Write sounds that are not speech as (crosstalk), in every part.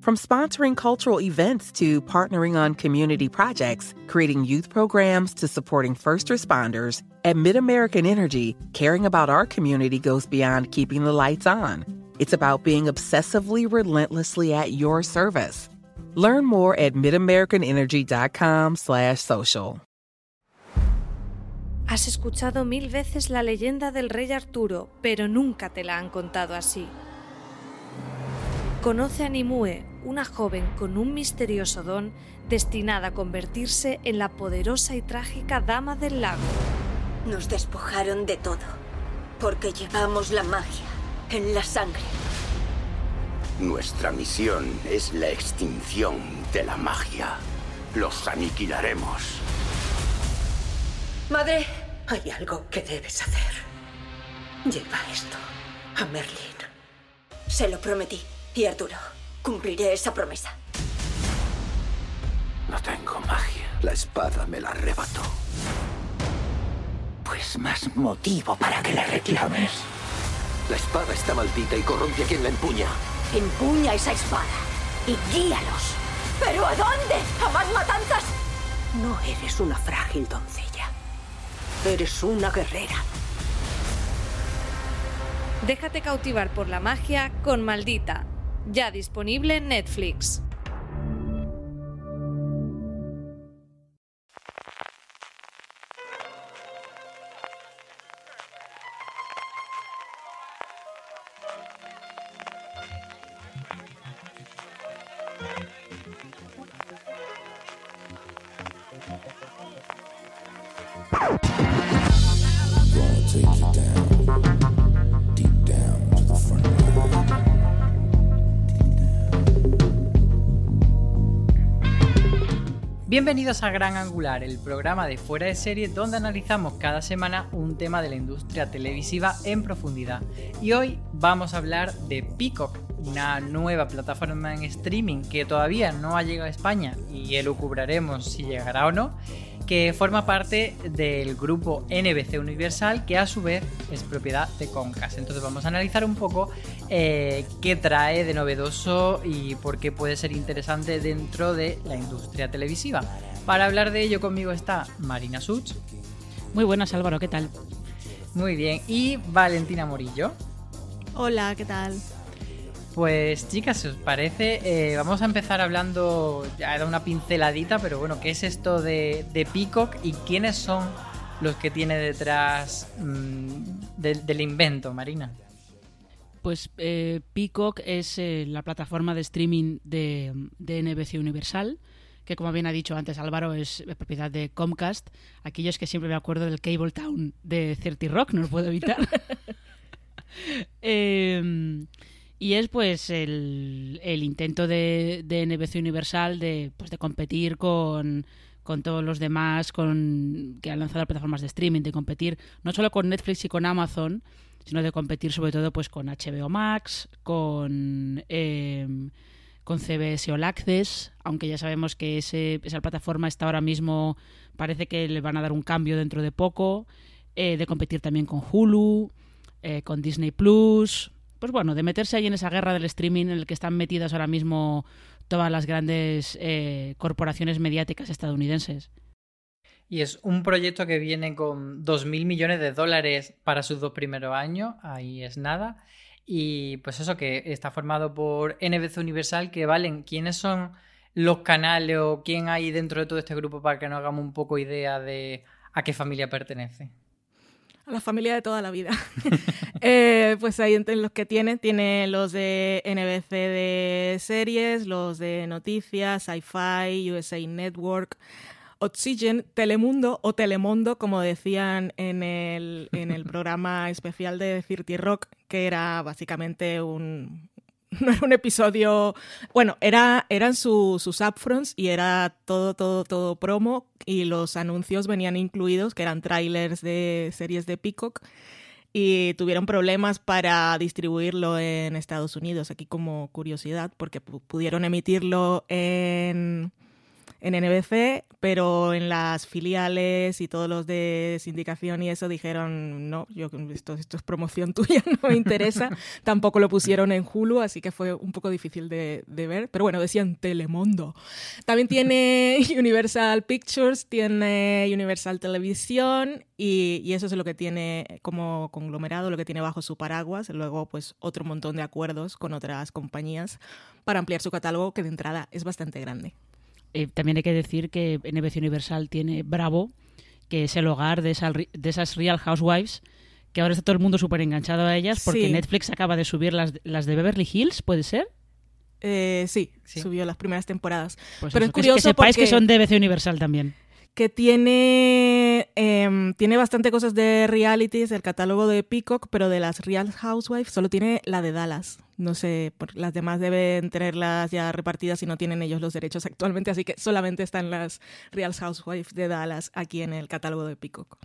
From sponsoring cultural events to partnering on community projects, creating youth programs to supporting first responders, at MidAmerican Energy, caring about our community goes beyond keeping the lights on. It's about being obsessively relentlessly at your service. Learn more at midamericanenergy.com/social. Has escuchado mil veces la leyenda del rey Arturo, pero nunca te la han contado así. Conoce a Nimue, una joven con un misterioso don destinada a convertirse en la poderosa y trágica Dama del Lago. Nos despojaron de todo, porque llevamos la magia en la sangre. Nuestra misión es la extinción de la magia. Los aniquilaremos. Madre, hay algo que debes hacer. Lleva esto a Merlin. Se lo prometí. Y Arturo, cumpliré esa promesa. No tengo magia. La espada me la arrebató. Pues más motivo para que la reclames. La espada está maldita y corrompe a quien la empuña. Empuña esa espada y guíalos. ¿Pero a dónde? ¿A más matanzas? No eres una frágil doncella. Eres una guerrera. Déjate cautivar por la magia con Maldita, ya disponible en Netflix. Bienvenidos a Gran Angular, el programa de fuera de serie donde analizamos cada semana un tema de la industria televisiva en profundidad. Y hoy vamos a hablar de Peacock, una nueva plataforma en streaming que todavía no ha llegado a España y elucubraremos si llegará o no, que forma parte del grupo NBC Universal, que a su vez es propiedad de Comcast. Entonces vamos a analizar un poco eh, qué trae de novedoso y por qué puede ser interesante dentro de la industria televisiva. Para hablar de ello conmigo está Marina Such. Muy buenas Álvaro, ¿qué tal? Muy bien. Y Valentina Morillo. Hola, ¿qué tal? Pues chicas, si os parece, eh, vamos a empezar hablando, ya era una pinceladita, pero bueno, ¿qué es esto de, Peacock y quiénes son los que tiene detrás mm, del invento, Marina? Pues eh, Peacock es eh, la plataforma de streaming de, NBC Universal, que como bien ha dicho antes Álvaro, es propiedad de Comcast. Aquellos que siempre me acuerdo del Cable Town de Certi Rock, no lo puedo evitar. (laughs) eh, y es pues el, intento de, de, NBC Universal de, pues, de competir con, todos los demás con, que han lanzado plataformas de streaming, de competir no solo con Netflix y con Amazon, sino de competir sobre todo pues con HBO Max, con, eh, con CBS All Access, aunque ya sabemos que ese, esa plataforma está ahora mismo, parece que le van a dar un cambio dentro de poco, eh, de competir también con Hulu, eh, con Disney Plus. Pues bueno, de meterse ahí en esa guerra del streaming en el que están metidas ahora mismo todas las grandes eh, corporaciones mediáticas estadounidenses. Y es un proyecto que viene con 2.000 millones de dólares para sus dos primeros años, ahí es nada. Y pues eso, que está formado por NBC Universal, que valen quiénes son los canales o quién hay dentro de todo este grupo para que nos hagamos un poco idea de a qué familia pertenece. A la familia de toda la vida. (laughs) Eh, pues ahí entre los que tiene, tiene los de NBC de series, los de noticias, Sci-Fi, USA Network, Oxygen, Telemundo o Telemundo, como decían en el, en el (laughs) programa especial de Cirti Rock, que era básicamente un, (laughs) no era un episodio, bueno, era, eran sus upfronts y era todo, todo, todo promo y los anuncios venían incluidos, que eran trailers de series de Peacock y tuvieron problemas para distribuirlo en Estados Unidos, aquí como curiosidad, porque pudieron emitirlo en en NBC, pero en las filiales y todos los de sindicación y eso dijeron, no, yo esto, esto es promoción (laughs) tuya, no me interesa. (laughs) Tampoco lo pusieron en Hulu, así que fue un poco difícil de, ver. Pero bueno, decían Telemundo. También (laughs) tiene Universal Pictures, tiene Universal Televisión y, y, eso es lo que tiene como conglomerado, lo que tiene bajo su paraguas. Luego, pues otro montón de acuerdos con otras compañías para ampliar su catálogo, que de entrada es bastante grande. Eh, también hay que decir que NBC Universal tiene Bravo, que es el hogar de, de esas Real Housewives, que ahora está todo el mundo súper enganchado a ellas porque Netflix acaba de subir las, las de Beverly Hills, ¿puede ser? Eh, sí, subió las primeras temporadas. Pues Pero es curioso que, sepáis que son de NBC Universal también que tiene, em, tiene bastante cosas de realities, el catálogo de Peacock, pero de las Real Housewives solo tiene la de Dallas. No sé, las demás deben tenerlas ya repartidas y no tienen ellos los derechos actualmente, así que solamente están las Real Housewives de Dallas aquí en el catálogo de Peacock.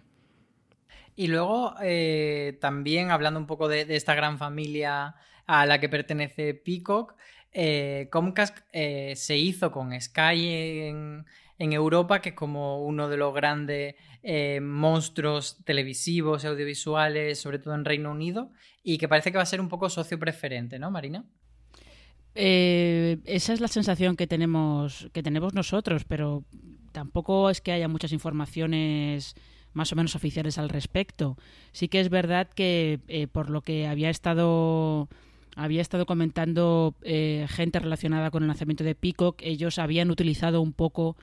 Y luego, eh, también hablando un poco de, esta gran familia a la que pertenece Peacock, eh, Comcast eh, se hizo con Sky en, en Europa, que es como uno de los grandes eh, monstruos televisivos y audiovisuales, sobre todo en Reino Unido, y que parece que va a ser un poco socio preferente, ¿no, Marina? Eh, esa es la sensación que tenemos, que tenemos nosotros, pero tampoco es que haya muchas informaciones más o menos oficiales al respecto. Sí que es verdad que eh, por lo que había estado había estado comentando gente relacionada con el lanzamiento de Peacock, ellos habían utilizado un poco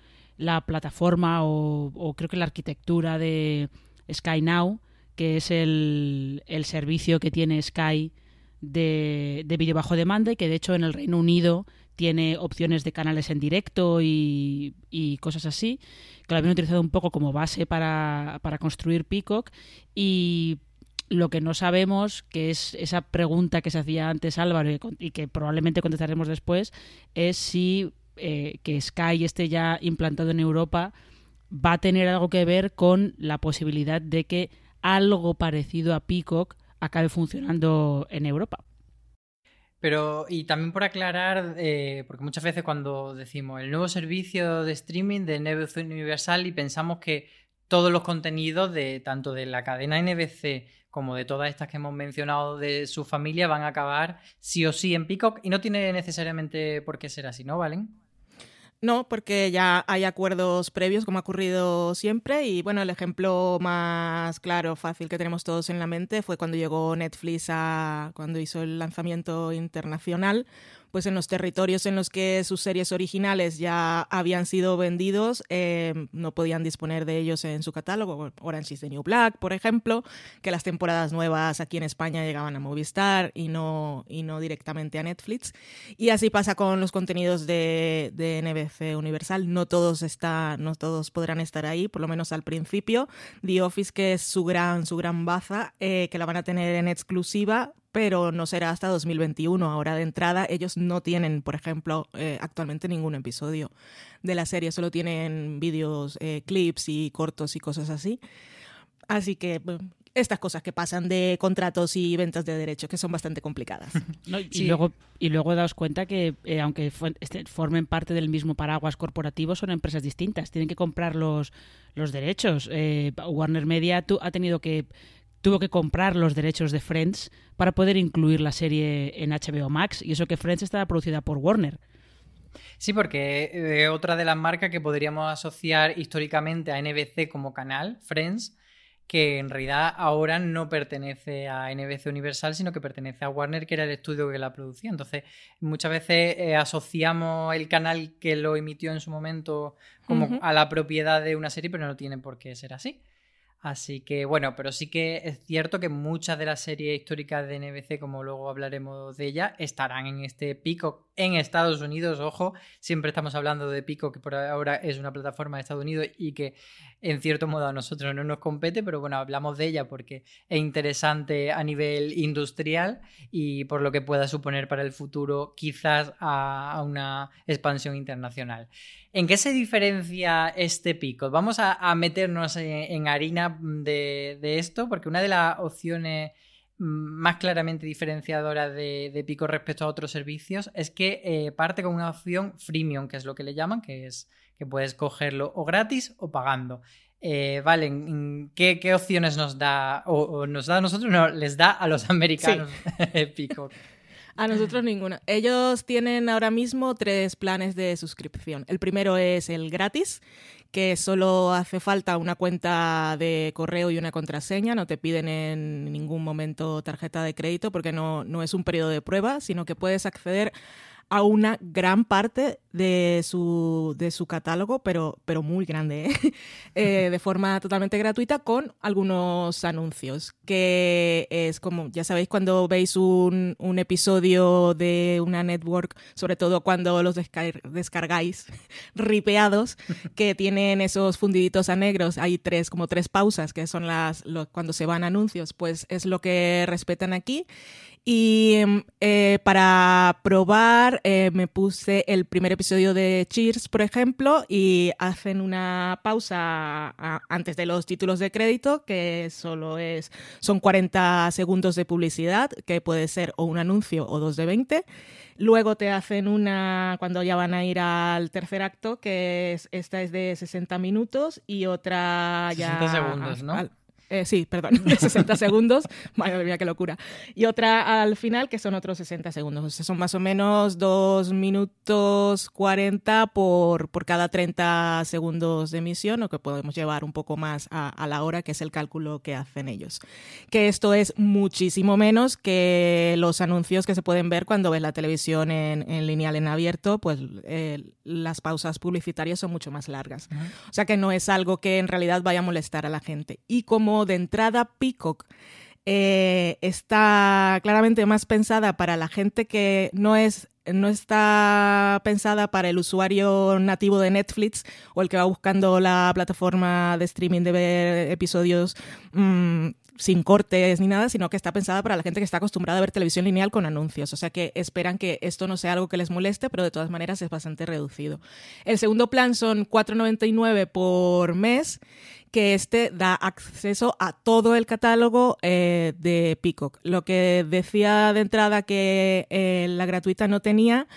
la plataforma o, creo que la arquitectura de Sky Now, que es el, servicio que tiene Sky de, de vídeo bajo demanda y que de hecho en el Reino Unido tiene opciones de canales en directo y, cosas así, que lo habían utilizado un poco como base para, para construir Peacock. Y lo que no sabemos, que es esa pregunta que se hacía antes Álvaro y que probablemente contestaremos después, es si eh, que Sky esté ya implantado en Europa va a tener algo que ver con la posibilidad de que algo parecido a Peacock acabe funcionando en Europa. Pero, y también por aclarar, eh, porque muchas veces cuando decimos el nuevo servicio de streaming de NBC Universal y pensamos que todos los contenidos de tanto de la cadena NBC como de todas estas que hemos mencionado de su familia van a acabar sí o sí en Peacock y no tiene necesariamente por qué ser así, ¿no, Valen? No, porque ya hay acuerdos previos, como ha ocurrido siempre. Y bueno, el ejemplo más claro, fácil que tenemos todos en la mente fue cuando llegó Netflix a. cuando hizo el lanzamiento internacional pues en los territorios en los que sus series originales ya habían sido vendidos, eh, no podían disponer de ellos en su catálogo. Orange is the New Black, por ejemplo, que las temporadas nuevas aquí en España llegaban a Movistar y no, y no directamente a Netflix. Y así pasa con los contenidos de, de NBC Universal. No todos, está, no todos podrán estar ahí, por lo menos al principio. The Office, que es su gran, su gran baza, eh, que la van a tener en exclusiva pero no será hasta 2021. Ahora de entrada ellos no tienen, por ejemplo, eh, actualmente ningún episodio de la serie, solo tienen vídeos, eh, clips y cortos y cosas así. Así que estas cosas que pasan de contratos y ventas de derechos, que son bastante complicadas. (laughs) y, luego, y luego daos cuenta que, eh, aunque este, formen parte del mismo paraguas corporativo, son empresas distintas. Tienen que comprar los, los derechos. Eh, Warner Media ha tenido que tuvo que comprar los derechos de Friends para poder incluir la serie en HBO Max. Y eso que Friends estaba producida por Warner. Sí, porque eh, otra de las marcas que podríamos asociar históricamente a NBC como canal, Friends, que en realidad ahora no pertenece a NBC Universal, sino que pertenece a Warner, que era el estudio que la producía. Entonces, muchas veces eh, asociamos el canal que lo emitió en su momento como a la propiedad de una serie, pero no tiene por qué ser así. Así que bueno, pero sí que es cierto que muchas de las series históricas de NBC, como luego hablaremos de ella, estarán en este pico en Estados Unidos. Ojo, siempre estamos hablando de Pico, que por ahora es una plataforma de Estados Unidos y que en cierto modo a nosotros no nos compete, pero bueno, hablamos de ella porque es interesante a nivel industrial y por lo que pueda suponer para el futuro quizás a una expansión internacional. ¿En qué se diferencia este pico? Vamos a, meternos en, harina de, esto, porque una de las opciones más claramente diferenciadoras de, Pico respecto a otros servicios es que eh, parte con una opción freemium, que es lo que le llaman, que es que puedes cogerlo o gratis o pagando. Eh, vale, ¿qué, opciones nos da? O, nos da a nosotros? No, les da a los americanos (laughs) Pico. A nosotros ninguna. Ellos tienen ahora mismo tres planes de suscripción. El primero es el gratis, que solo hace falta una cuenta de correo y una contraseña. No te piden en ningún momento tarjeta de crédito porque no, no es un periodo de prueba, sino que puedes acceder a una gran parte de su, de su catálogo, pero, pero muy grande, ¿eh? (laughs) Eh, de forma totalmente gratuita, con algunos anuncios, que es como, ya sabéis, cuando veis un, un episodio de una network, sobre todo cuando los descargáis (laughs) ripeados, (laughs) que tienen esos fundiditos a negros, hay tres, como tres pausas, que son las cuando se van anuncios, pues es lo que respetan aquí. Y em, eh, para probar eh, me puse el primer episodio de Cheers, por ejemplo, y hacen una pausa antes de los títulos de crédito, que solo es, son 40 segundos de publicidad, que puede ser o un anuncio o dos de 20. Luego te hacen una, cuando ya van a ir al tercer acto, que es, esta es de 60 minutos y otra ya... 60 segundos, ¿no? Eh, sí, perdón, (laughs) 60 segundos. Madre mía, qué locura. Y otra al final, que son otros 60 segundos. O sea, son más o menos 2 minutos 40 por, por cada 30 segundos de emisión, o que podemos llevar un poco más a, la hora, que es el cálculo que hacen ellos. Que esto es muchísimo menos que los anuncios que se pueden ver cuando ves la televisión en, lineal en abierto, pues eh, las pausas publicitarias son mucho más largas. O sea que no es algo que en realidad vaya a molestar a la gente. Y como de entrada Peacock eh, está claramente más pensada para la gente que no es no está pensada para el usuario nativo de Netflix o el que va buscando la plataforma de streaming de ver episodios mm, sin cortes ni nada, sino que está pensada para la gente que está acostumbrada a ver televisión lineal con anuncios. O sea que esperan que esto no sea algo que les moleste, pero de todas maneras es bastante reducido. El segundo plan son 4,99 por mes que este da acceso a todo el catálogo eh, de Peacock. Lo que decía de entrada que eh, la gratuita no tenía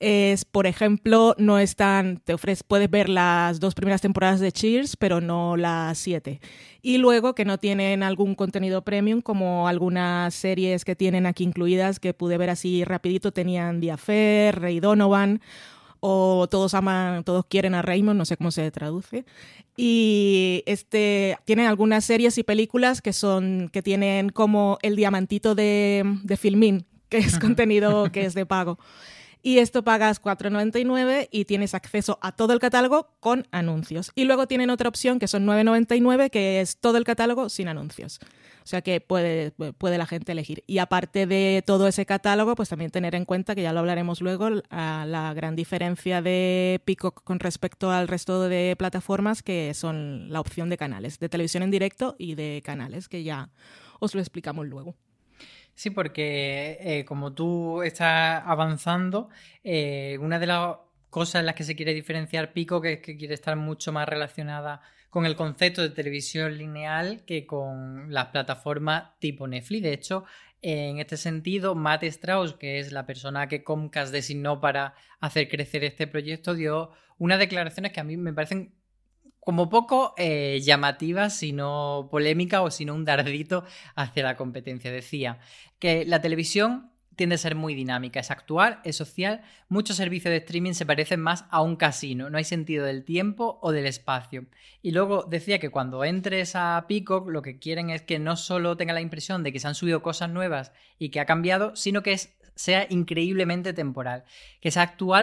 es, por ejemplo, no están, te ofreces, puedes ver las dos primeras temporadas de Cheers, pero no las siete. Y luego que no tienen algún contenido premium, como algunas series que tienen aquí incluidas, que pude ver así rapidito, tenían The Affair, Ray Donovan, o todos aman, todos quieren a Raymond, no sé cómo se traduce. Y este tienen algunas series y películas que son que tienen como el diamantito de, de Filmin, que es contenido que (laughs) es de pago. Y esto pagas 4,99 y tienes acceso a todo el catálogo con anuncios. Y luego tienen otra opción que son 9,99, que es todo el catálogo sin anuncios. O sea que puede, puede la gente elegir. Y aparte de todo ese catálogo, pues también tener en cuenta, que ya lo hablaremos luego, la gran diferencia de Peacock con respecto al resto de plataformas, que son la opción de canales, de televisión en directo y de canales, que ya os lo explicamos luego. Sí, porque eh, como tú estás avanzando, eh, una de las cosas en las que se quiere diferenciar Pico, que es que quiere estar mucho más relacionada con el concepto de televisión lineal que con las plataformas tipo Netflix. De hecho, en este sentido, Matt Strauss, que es la persona que Comcast designó para hacer crecer este proyecto, dio unas declaraciones que a mí me parecen como poco eh, llamativas, sino polémica o sino un dardito hacia la competencia. Decía que la televisión tiende a ser muy dinámica, es actual, es social, muchos servicios de streaming se parecen más a un casino, no hay sentido del tiempo o del espacio. Y luego decía que cuando entres a Peacock lo que quieren es que no solo tenga la impresión de que se han subido cosas nuevas y que ha cambiado, sino que sea increíblemente temporal, que sea actual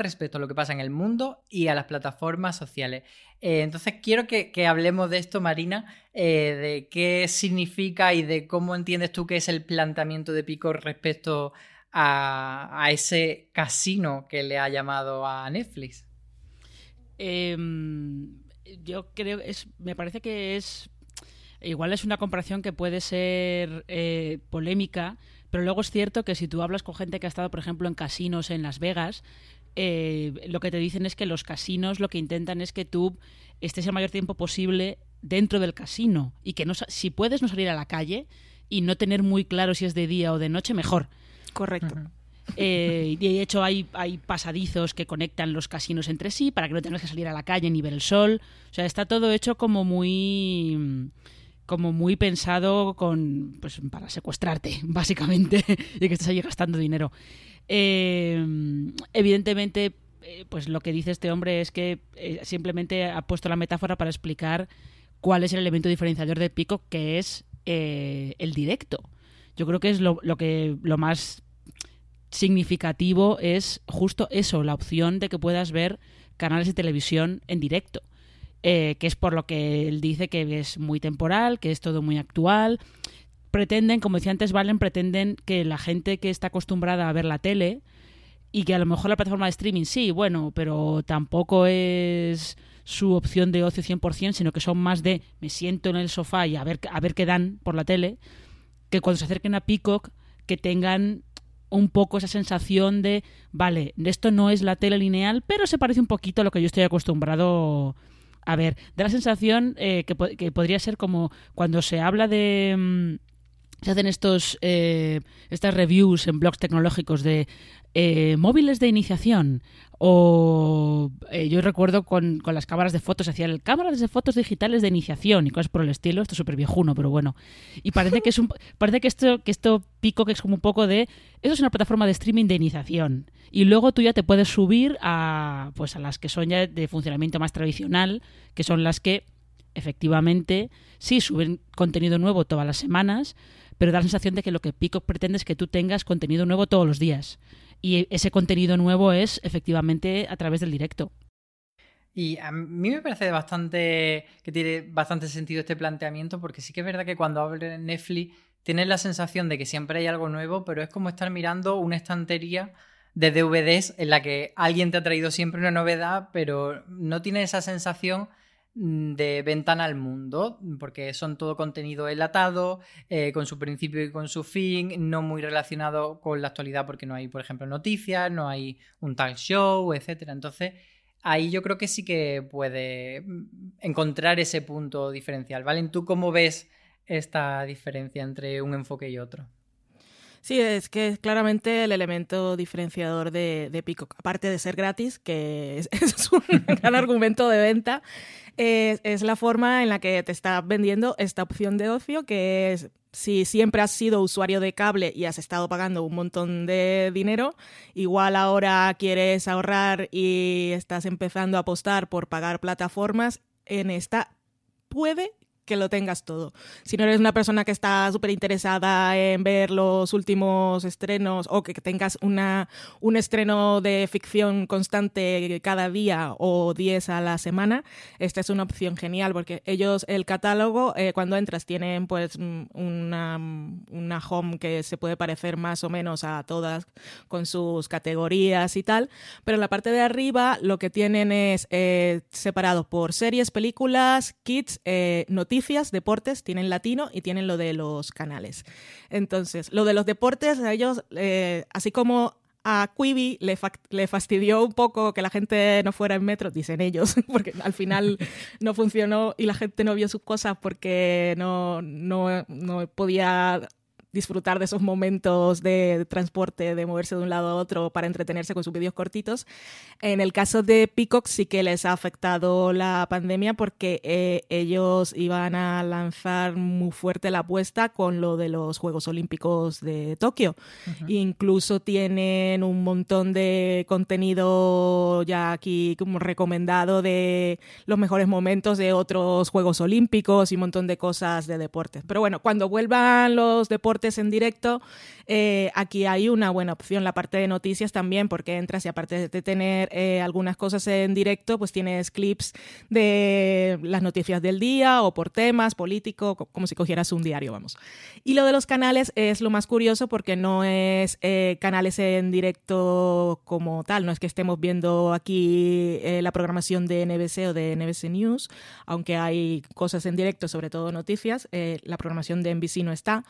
respecto a lo que pasa en el mundo y a las plataformas sociales. Eh, entonces quiero que, hablemos de esto, Marina, eh, de qué significa y de cómo entiendes tú que es el planteamiento de Pico respecto a, ese casino que le ha llamado a Netflix. Em, yo creo, es, me parece que es, igual es una comparación que puede ser eh, polémica, pero luego es cierto que si tú hablas con gente que ha estado, por ejemplo, en casinos en Las Vegas, eh, lo que te dicen es que los casinos lo que intentan es que tú estés el mayor tiempo posible dentro del casino y que no, si puedes no salir a la calle y no tener muy claro si es de día o de noche, mejor. Correcto. Eh, y de hecho hay, hay pasadizos que conectan los casinos entre sí para que no tengas que salir a la calle ni ver el sol. O sea, está todo hecho como muy como muy pensado con pues para secuestrarte, (laughs) básicamente, y que estés ahí gastando dinero. Eh, evidentemente, eh, pues lo que dice este hombre es que eh, simplemente ha puesto la metáfora para explicar cuál es el elemento diferenciador de Pico, que es el directo. Yo creo que es lo que lo más significativo es justo eso, la opción de que puedas ver canales de televisión en directo. que es por lo que él dice que es muy temporal, que es todo muy actual, pretenden, como decía antes Valen, pretenden que la gente que está acostumbrada a ver la tele y que a lo mejor la plataforma de streaming sí, bueno, pero tampoco es su opción de ocio 100%, sino que son más de me siento en el sofá y a ver, a ver qué dan por la tele, que cuando se acerquen a Peacock que tengan un poco esa sensación de, vale, esto no es la tele lineal, pero se parece un poquito a lo que yo estoy acostumbrado a ver. Da la sensación eh, que, que, podría ser como cuando se habla de... Mm, se hacen estos eh, estas reviews en blogs tecnológicos de eh, móviles de iniciación o eh, yo recuerdo con, con, las cámaras de fotos hacían cámaras de fotos digitales de iniciación y cosas por el estilo esto es súper viejuno pero bueno. Y parece que es un (laughs) parece que esto que esto pico que es como un poco de eso es una plataforma de streaming de iniciación. Y luego tú ya te puedes subir a pues a las que son ya de funcionamiento más tradicional que son las que efectivamente sí suben contenido nuevo todas las semanas pero da la sensación de que lo que Peacock pretende es que tú tengas contenido nuevo todos los días. Y ese contenido nuevo es efectivamente a través del directo. Y a mí me parece bastante que tiene bastante sentido este planteamiento, porque sí que es verdad que cuando abres Netflix tienes la sensación de que siempre hay algo nuevo, pero es como estar mirando una estantería de DVDs en la que alguien te ha traído siempre una novedad, pero no tiene esa sensación de ventana al mundo, porque son todo contenido enlatado, eh, con su principio y con su fin, no muy relacionado con la actualidad, porque no hay, por ejemplo, noticias, no hay un talk show, etcétera. Entonces, ahí yo creo que sí que puede mm, encontrar ese punto diferencial. ¿Vale? ¿Tú cómo ves esta diferencia entre un enfoque y otro? Sí, es que es claramente el elemento diferenciador de, de Pico, aparte de ser gratis, que es, (laughs) es un (laughs) gran argumento de venta, es, la forma en la que te está vendiendo esta opción de ocio, que es si siempre has sido usuario de cable y has estado pagando un montón de dinero, igual ahora quieres ahorrar y estás empezando a apostar por pagar plataformas, en esta puede que lo tengas todo. Si no eres una persona que está súper interesada en ver los últimos estrenos o que tengas una, un estreno de ficción constante cada día o 10 a la semana, esta es una opción genial porque ellos, el catálogo, eh, cuando entras, tienen pues mm, una, una home que se puede parecer más o menos a todas con sus categorías y tal, pero en la parte de arriba lo que tienen es eh, separado por series, películas, kits, eh, noticias, noticias, deportes, tienen latino y tienen lo de los canales. Entonces, lo de los deportes, a ellos, eh, así como a Quibi le, le, fastidió un poco que la gente no fuera en metro, dicen ellos, (laughs) porque al final no funcionó y la gente no vio sus cosas porque no, no, no podía disfrutar de esos momentos de transporte, de moverse de un lado a otro para entretenerse con sus vídeos cortitos. En el caso de Peacock sí que les ha afectado la pandemia porque eh, ellos iban a lanzar muy fuerte la apuesta con lo de los Juegos Olímpicos de Tokio. Incluso tienen un montón de contenido ya aquí como recomendado de los mejores momentos de otros Juegos Olímpicos y un montón de cosas de deportes. Pero bueno, cuando vuelvan los deportes en directo, eh, aquí hay una buena opción, la parte de noticias también, porque entras y aparte de tener eh, algunas cosas en directo, pues tienes clips de las noticias del día o por temas político, como si cogieras un diario, vamos. Y lo de los canales es lo más curioso porque no es eh, canales en directo como tal, no es que estemos viendo aquí la programación de NBC o de NBC News, aunque hay cosas en directo, sobre todo noticias, la programación de NBC no está,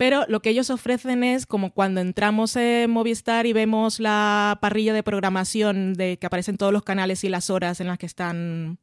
pero lo que ellos ofrecen es como cuando entramos en Movistar y vemos la parrilla de programación de que aparecen todos los canales y las horas en las que están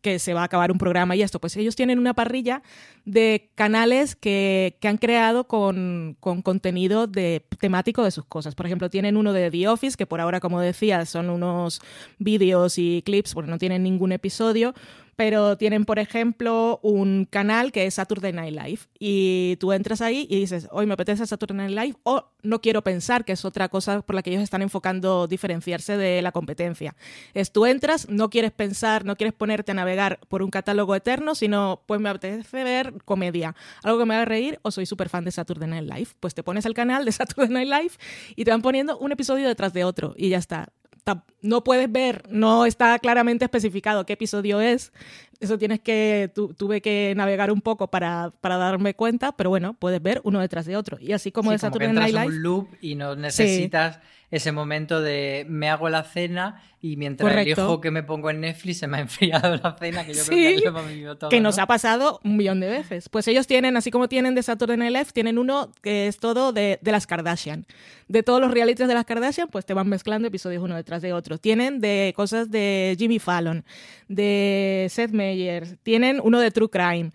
que, se va a acabar un programa y esto. Pues ellos tienen una parrilla de canales que, que han creado con, con, contenido de, temático de sus cosas. Por ejemplo, tienen uno de The Office, que por ahora, como decía, son unos vídeos y clips, porque no tienen ningún episodio pero tienen, por ejemplo, un canal que es Saturday Night Live y tú entras ahí y dices, hoy me apetece Saturday Night Live o no quiero pensar, que es otra cosa por la que ellos están enfocando diferenciarse de la competencia. Es tú entras, no quieres pensar, no quieres ponerte a navegar por un catálogo eterno, sino pues me apetece ver comedia, algo que me haga reír o soy súper fan de Saturday Night Live. Pues te pones el canal de (laughs) Saturday Night Live y te van poniendo un episodio detrás de otro y ya está no puedes ver, no está claramente especificado qué episodio es. Eso tienes que, tuve que navegar un poco para, para, darme cuenta, pero bueno, puedes ver uno detrás de otro. Y así como sí, de Saturday Night Live. un loop y no necesitas ese momento de me hago la cena y mientras Correcto. elijo que me pongo en Netflix se me ha enfriado la cena, que yo creo que eso hemos vivido todo. Que nos ha pasado un millón de veces. Pues ellos tienen, así como tienen de Saturday Night Live, tienen uno que es todo de, de las Kardashian. De todos los realities de las Kardashian, pues te van mezclando episodios uno detrás de otro. Tienen de cosas de Jimmy Fallon, de Seth Meyers, tienen uno de True Crime,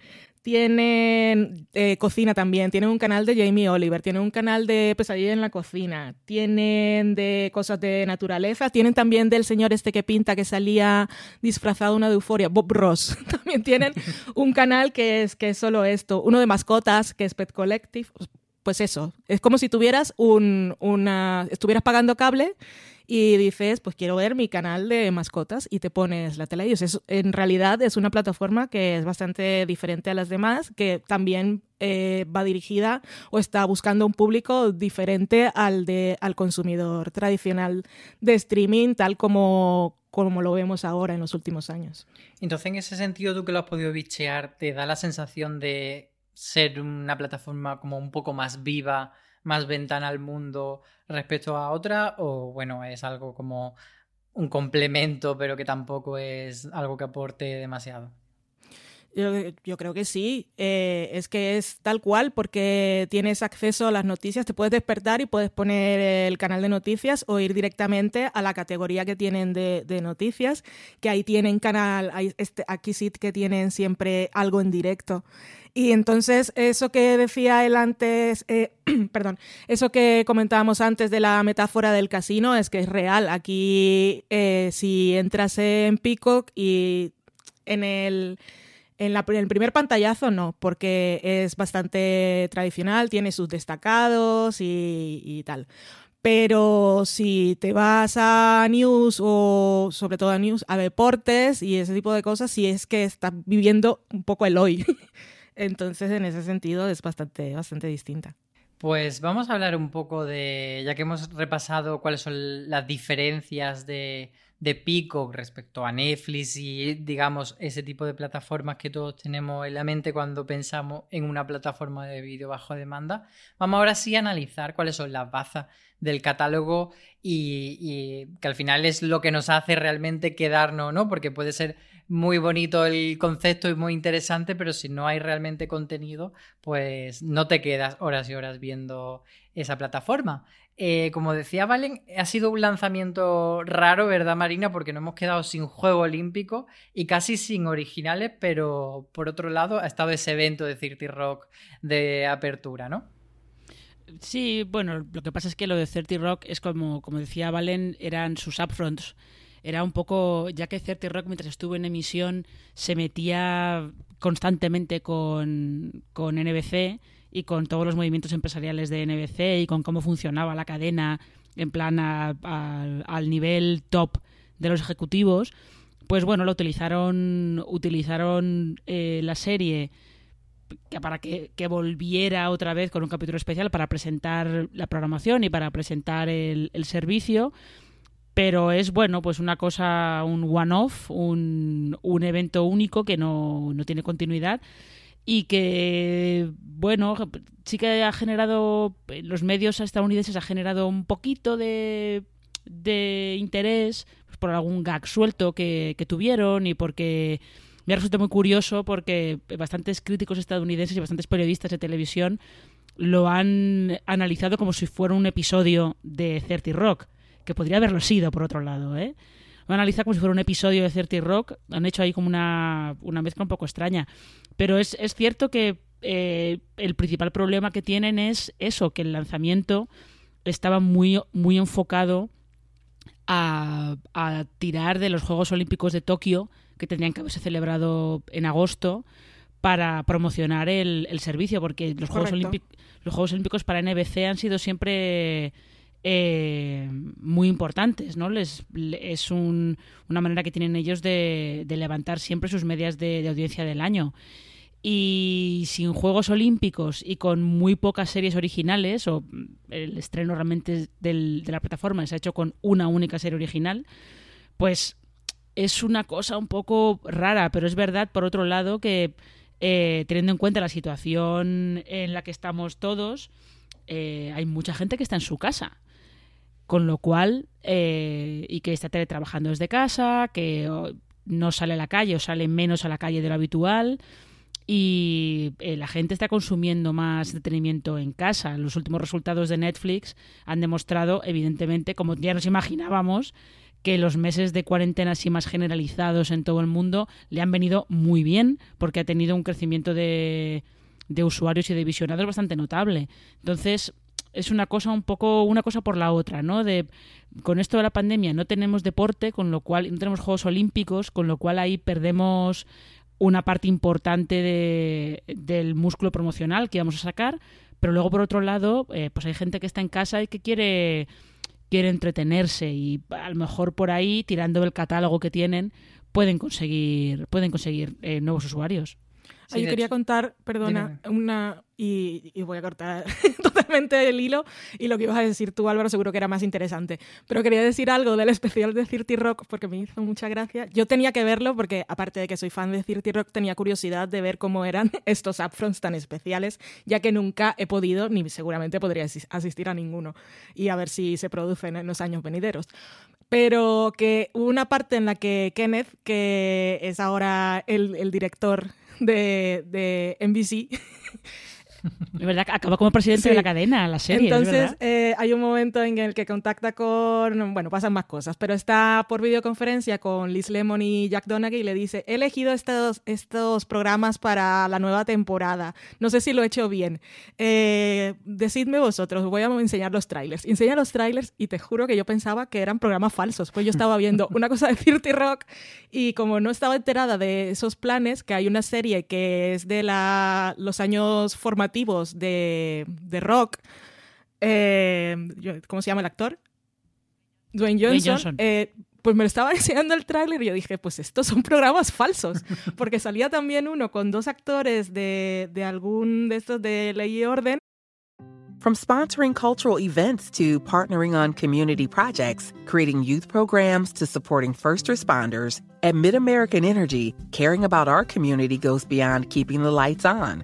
tienen eh, cocina también, tienen un canal de Jamie Oliver, tienen un canal de pesadilla en la cocina, tienen de cosas de naturaleza, tienen también del señor este que pinta que salía disfrazado una de euforia, Bob Ross. (laughs) también tienen un canal que es, que es solo esto, uno de mascotas que es Pet Collective. Pues eso, es como si tuvieras un, una, estuvieras pagando cable y dices, pues quiero ver mi canal de mascotas y te pones la tele. Y es, en realidad es una plataforma que es bastante diferente a las demás, que también eh, va dirigida o está buscando un público diferente al, de, al consumidor tradicional de streaming, tal como, como lo vemos ahora en los últimos años. Entonces, en ese sentido, tú que lo has podido bichear, ¿te da la sensación de ser una plataforma como un poco más viva? Más ventana al mundo respecto a otra o bueno, es algo como un complemento pero que tampoco es algo que aporte demasiado? Yo, yo, creo que sí. Eh, es que es tal cual porque tienes acceso a las noticias, te puedes despertar y puedes poner el canal de noticias o ir directamente a la categoría que tienen de, de noticias, que ahí tienen canal, hay este, aquí sí que tienen siempre algo en directo. Y entonces eso que decía él antes, eh, (clears throat) perdón, eso que comentábamos antes de la metáfora del casino es que es real. Aquí eh, si entras en Peacock y en el En, el primer pantallazo no, porque es bastante tradicional, tiene sus destacados y tal. Pero si te vas a news o sobre todo a news, a deportes y ese tipo de cosas, si es que estás viviendo un poco el hoy. (laughs) Entonces, en ese sentido, es bastante, bastante distinta. Pues vamos a hablar un poco de, ya que hemos repasado cuáles son las diferencias de, de Pico respecto a Netflix y, digamos, ese tipo de plataformas que todos tenemos en la mente cuando pensamos en una plataforma de vídeo bajo demanda, vamos ahora sí a analizar cuáles son las bazas del catálogo y, que al final es lo que nos hace realmente quedarnos, ¿no? Porque puede ser muy bonito el concepto y muy interesante, pero si no hay realmente contenido, pues no te quedas horas y horas viendo esa plataforma. Eh, como decía Valen, ha sido un lanzamiento raro, ¿verdad, Marina? Porque nos hemos quedado sin juego olímpico y casi sin originales, pero por otro lado ha estado ese evento de Cirti Rock de apertura, ¿no? Sí, bueno, lo que pasa es que lo de 30 Rock es como, como decía Valen, eran sus upfronts. Era un poco, ya que 30 Rock mientras estuvo en emisión se metía constantemente con, con NBC y con todos los movimientos empresariales de NBC y con cómo funcionaba la cadena en plan al nivel top de los ejecutivos, pues bueno, lo utilizaron, utilizaron eh, la serie para que, volviera otra vez con un capítulo especial para presentar la programación y para presentar el, servicio. Pero es bueno, pues una cosa, un one-off, un, un, evento único que no, no tiene continuidad y que, bueno, sí que ha generado, los medios estadounidenses ha generado un poquito de, de interés pues, por algún gag suelto que, que tuvieron y porque me ha resultado muy curioso porque bastantes críticos estadounidenses y bastantes periodistas de televisión lo han analizado como si fuera un episodio de 30 Rock, que podría haberlo sido, por otro lado, ¿eh? Lo han analizado como si fuera un episodio de 30 Rock, han hecho ahí como una, una mezcla un poco extraña. Pero es, es cierto que eh, el principal problema que tienen es eso, que el lanzamiento estaba muy, muy enfocado a, a tirar de los Juegos Olímpicos de Tokio que tendrían que haberse celebrado en agosto para promocionar el, servicio, porque los Juegos, los Juegos Olímpicos para NBC han sido siempre eh, muy importantes, ¿no? Les, es un, una manera que tienen ellos de, levantar siempre sus medias de, audiencia del año. Y sin Juegos Olímpicos y con muy pocas series originales, o el estreno realmente de la plataforma se ha hecho con una única serie original, pues es una cosa un poco rara, pero es verdad, por otro lado, que eh, teniendo en cuenta la situación en la que estamos todos, eh, hay mucha gente que está en su casa. Con lo cual, eh, y que está teletrabajando desde casa, que no sale a la calle o sale menos a la calle de lo habitual. Y la gente está consumiendo más entretenimiento en casa. Los últimos resultados de Netflix han demostrado, evidentemente, como ya nos imaginábamos, que los meses de cuarentena así más generalizados en todo el mundo le han venido muy bien porque ha tenido un crecimiento de, de usuarios y de visionados bastante notable. Entonces, es una cosa un poco una cosa por la otra, ¿no? De con esto de la pandemia no tenemos deporte, con lo cual no tenemos Juegos Olímpicos, con lo cual ahí perdemos una parte importante de, del músculo promocional que vamos a sacar, pero luego por otro lado, eh, pues hay gente que está en casa y que quiere quiere entretenerse y a lo mejor por ahí, tirando el catálogo que tienen, pueden conseguir, pueden conseguir eh, nuevos usuarios. Sí, yo quería contar, perdona, una y, voy a cortar (laughs) totalmente el hilo y lo que ibas a decir tú, Álvaro, seguro que era más interesante. Pero quería decir algo del especial de Cirti Rock porque me hizo mucha gracia. Yo tenía que verlo porque, aparte de que soy fan de Cirti Rock, tenía curiosidad de ver cómo eran (laughs) estos upfronts tan especiales, ya que nunca he podido, ni seguramente podría asistir a ninguno, y a ver si se producen en los años venideros pero que hubo una parte en la que Kenneth, que es ahora el, el director de, de NBC, (laughs) Es verdad, acaba como presidente de la cadena, la serie. Entonces, eh, hay un momento en el que contacta con. Bueno, pasan más cosas, pero está por videoconferencia con Liz Lemon y Jack Donaghy y le dice: He elegido estos, estos programas para la nueva temporada. No sé si lo he hecho bien. Eh, decidme vosotros, voy a enseñar los trailers. Enseña los trailers y te juro que yo pensaba que eran programas falsos. Pues yo estaba (laughs) viendo una cosa de 30 Rock y como no estaba enterada de esos planes, que hay una serie que es de la, los años formativos de, de rock, eh, ¿cómo se llama el actor? Dwayne Johnson. Eh, pues me lo estaba (laughs) enseñando el tráiler y yo dije, pues estos son programas falsos, porque salía también uno con dos actores de, de algún de estos de Ley y Orden. From sponsoring cultural events to partnering on community projects, creating youth programs to supporting first responders, at MidAmerican Energy, caring about our community goes beyond keeping the lights on.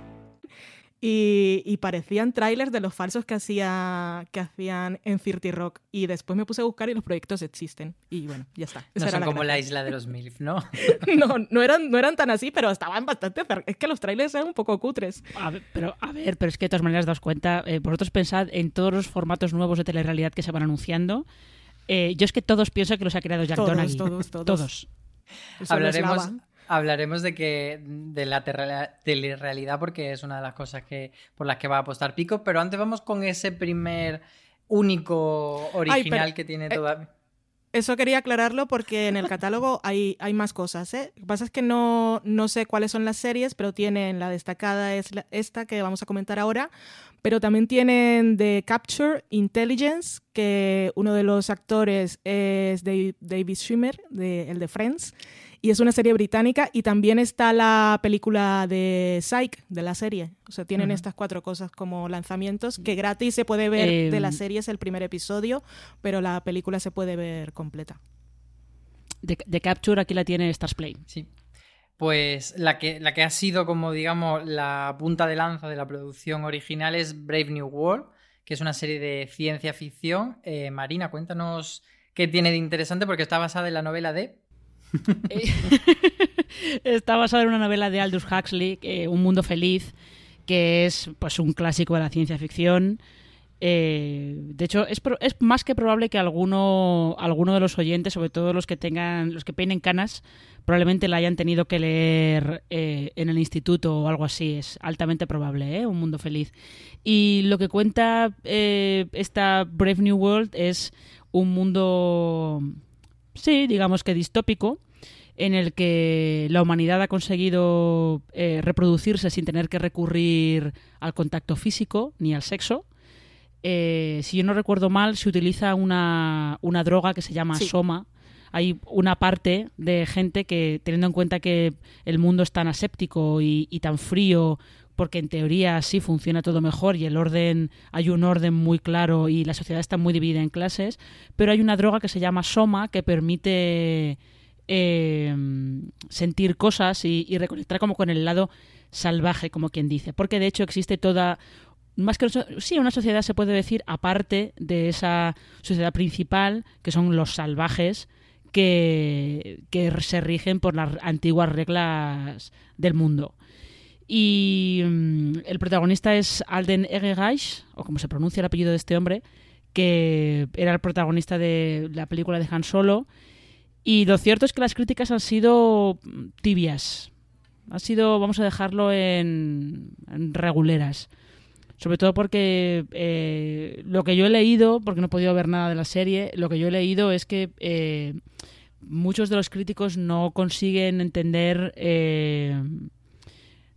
Y, y, parecían trailers de los falsos que, hacía, que hacían en 30 Rock. Y después me puse a buscar y los proyectos existen. Y bueno, ya está. Esa no son la como la isla de los MILF, ¿no? (laughs) no, no eran, no eran tan así, pero estaban bastante... Es que los trailers eran un poco cutres. A ver, pero, a ver, pero es que de todas maneras daos cuenta, eh, vosotros pensad en todos los formatos nuevos de telerrealidad que se van anunciando. Eh, yo es que todos pienso que los ha creado Jack todos, Donaghy. Todos, todos. todos. Hablaremos, hablaremos de que de la telerrealidad porque es una de las cosas que por las que va a apostar Pico, pero antes vamos con ese primer único original Ay, pero, que tiene eh, toda eso quería aclararlo porque en el catálogo (laughs) hay, hay más cosas. ¿eh? Lo que pasa es que no, no sé cuáles son las series, pero tienen la destacada es la, esta que vamos a comentar ahora, pero también tienen The Capture Intelligence, que uno de los actores es David, David Schwimmer, de, el de Friends, y es una serie británica y también está la película de Psych de la serie. O sea, tienen uh -huh. estas cuatro cosas como lanzamientos que gratis se puede ver eh, de la serie es el primer episodio, pero la película se puede ver completa. De, de Capture aquí la tiene Stars Play. Sí. Pues la que, la que ha sido como digamos la punta de lanza de la producción original es Brave New World, que es una serie de ciencia ficción. Eh, Marina, cuéntanos qué tiene de interesante porque está basada en la novela de (laughs) Está basado en una novela de Aldous Huxley, eh, Un mundo feliz, que es pues un clásico de la ciencia ficción. Eh, de hecho, es, es, más que probable que alguno, alguno de los oyentes, sobre todo los que tengan, los que peinen canas, probablemente la hayan tenido que leer eh, en el instituto o algo así. Es altamente probable, ¿eh? Un mundo feliz. Y lo que cuenta eh, esta Brave New World es un mundo sí, digamos que distópico, en el que la humanidad ha conseguido eh, reproducirse sin tener que recurrir al contacto físico ni al sexo. Eh, si yo no recuerdo mal, se utiliza una, una droga que se llama sí. soma. Hay una parte de gente que, teniendo en cuenta que el mundo es tan aséptico y, y tan frío, porque en teoría sí funciona todo mejor y el orden, hay un orden muy claro y la sociedad está muy dividida en clases, pero hay una droga que se llama soma que permite eh, sentir cosas y, y, reconectar como con el lado salvaje, como quien dice, porque de hecho existe toda más que sí, una sociedad se puede decir aparte de esa sociedad principal, que son los salvajes, que, que se rigen por las antiguas reglas del mundo. Y um, el protagonista es Alden Ehrenreich, o como se pronuncia el apellido de este hombre, que era el protagonista de la película de Han Solo. Y lo cierto es que las críticas han sido tibias. Ha sido, vamos a dejarlo en, en reguleras. Sobre todo porque eh, lo que yo he leído, porque no he podido ver nada de la serie, lo que yo he leído es que eh, muchos de los críticos no consiguen entender. Eh,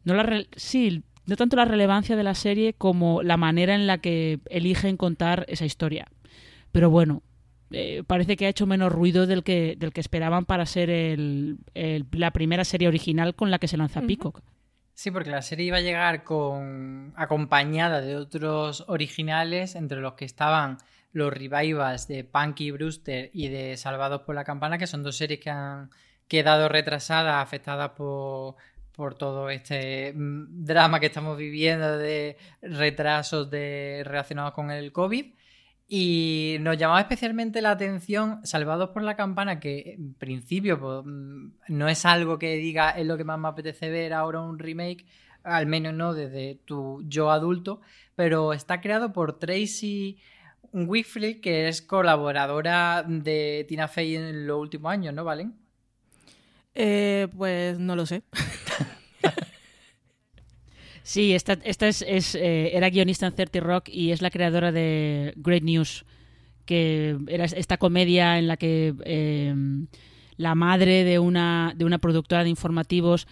no la sí, no tanto la relevancia de la serie como la manera en la que eligen contar esa historia. Pero bueno, eh, parece que ha hecho menos ruido del que, del que esperaban para ser el, la primera serie original con la que se lanza Peacock. Sí, porque la serie iba a llegar con acompañada de otros originales, entre los que estaban los revivals de Punky Brewster y de Salvados por la Campana, que son dos series que han quedado retrasadas, afectadas por, por todo este mm, drama que estamos viviendo de retrasos de, relacionados con el COVID. Y nos llamaba especialmente la atención Salvados por la Campana, que en principio pues, mm, no es algo que diga es lo que más me apetece ver ahora un remake, al menos no desde tu yo adulto, pero está creado por Tracy Wickfield, que es colaboradora de Tina Fey en los últimos años, ¿no, Valen? Eh, pues no lo sé. (laughs) sí, esta, esta es, eh, era guionista en 30 Rock y es la creadora de Great News, que era esta comedia en la que em, la madre de una, de una productora de informativos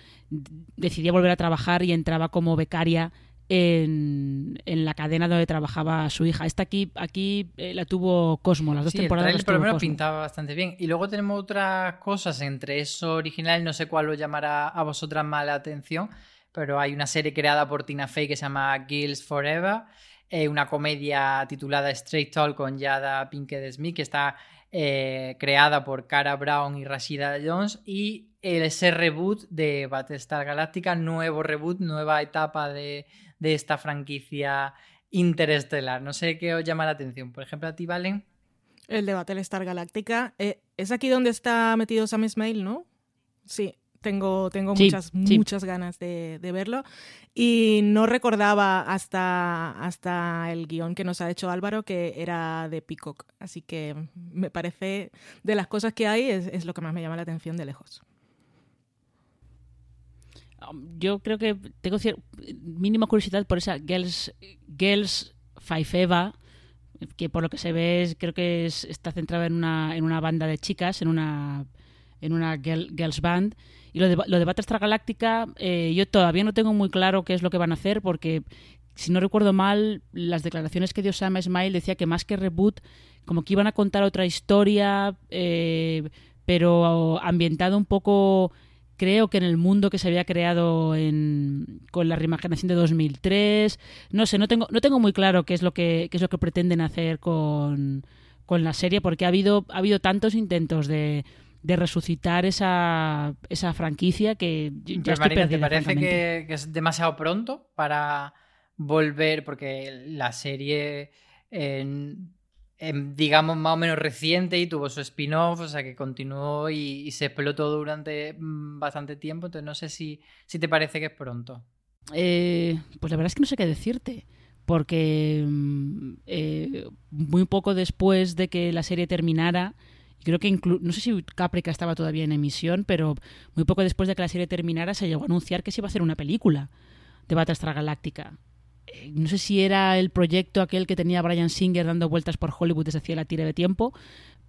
decidía volver a trabajar y entraba como becaria en, la cadena donde trabajaba su hija. Esta aquí, aquí eh, la tuvo Cosmo, las dos temporadas. El por lo menos pintaba bastante bien. Y luego tenemos otras cosas entre eso original, no sé cuál lo llamará a vosotras más la atención, pero hay una serie creada por Tina Fey que se llama Girls Forever, eh, una comedia titulada Straight Talk con Yada Pinkett Smith, que está eh, creada por Cara Brown y Rashida Jones, y ese reboot de Battlestar Galactica, nuevo reboot, nueva etapa de, de esta franquicia interestelar. No sé qué os llama la atención. Por ejemplo, a ti, Valen. El de Battlestar Galactica. Eh, es aquí donde está metido Sam Smile, ¿no? Sí, tengo, tengo muchas, muchas ganas de, verlo. Y no recordaba hasta, hasta el guion que nos ha hecho Álvaro que era de Peacock. Así que me parece, de las cosas que hay, es lo que más me llama la atención de lejos yo creo que tengo mínima curiosidad por esa Girls, Girls Five Eva, que por lo que se ve creo que está centrada en una, en una banda de chicas, en una, en una girls band. Y lo de, lo de Battlestar Galáctica, eh, yo todavía no tengo muy claro qué es lo que van a hacer, porque si no recuerdo mal, las declaraciones que dio Sam Smile decía que más que reboot, como que iban a contar otra historia, eh, pero ambientado un poco creo que en el mundo que se había creado con la reimaginación de 2003, no sé, no tengo, no tengo muy claro qué es lo que, es lo que pretenden hacer con, la serie, porque ha habido, ha habido tantos intentos de, resucitar esa, esa franquicia que ya estoy ¿Te parece que, que, es demasiado pronto para volver? Porque la serie Em, digamos, más o menos reciente y tuvo su spin-off, o sea que continuó y, se explotó durante mm, bastante tiempo. Entonces no sé si, si te parece que es pronto. Eh, pues la verdad es que no sé qué decirte. Porque mm, eh, muy poco después de que la serie terminara, creo que no sé si Caprica estaba todavía en emisión, pero muy poco después de que la serie terminara se llegó a anunciar que se iba a hacer una película de Battlestar Galáctica. No sé si era el proyecto aquel que tenía Brian Singer dando vueltas por Hollywood desde hacía la tira de tiempo,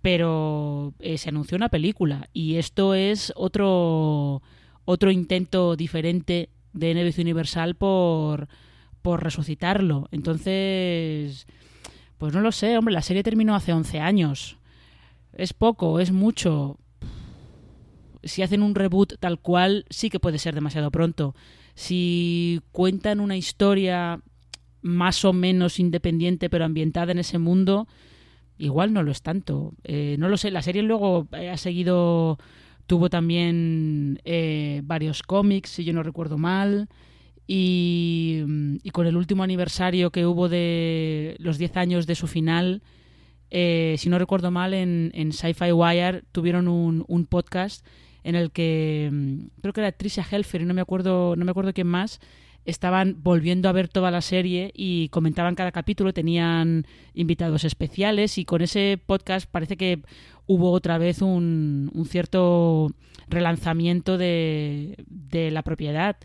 pero eh, se anunció una película y esto es otro, otro intento diferente de NBC Universal por, por resucitarlo. Entonces, pues no lo sé, hombre, la serie terminó hace 11 años. Es poco, es mucho. Si hacen un reboot tal cual, sí que puede ser demasiado pronto. Si cuentan una historia más o menos independiente pero ambientada en ese mundo, igual no lo es tanto. Eh, no lo sé, la serie luego eh, ha seguido, tuvo también eh, varios cómics, si yo no recuerdo mal, y, con el último aniversario que hubo de los 10 años de su final, si no recuerdo mal, en, en Sci-Fi Wire tuvieron un, un, podcast en el que mm, creo que era Tricia Helfer y no me acuerdo, no me acuerdo quién más, estaban volviendo a ver toda la serie y comentaban cada capítulo, tenían invitados especiales y con ese podcast parece que hubo otra vez un, cierto relanzamiento de, de, la propiedad.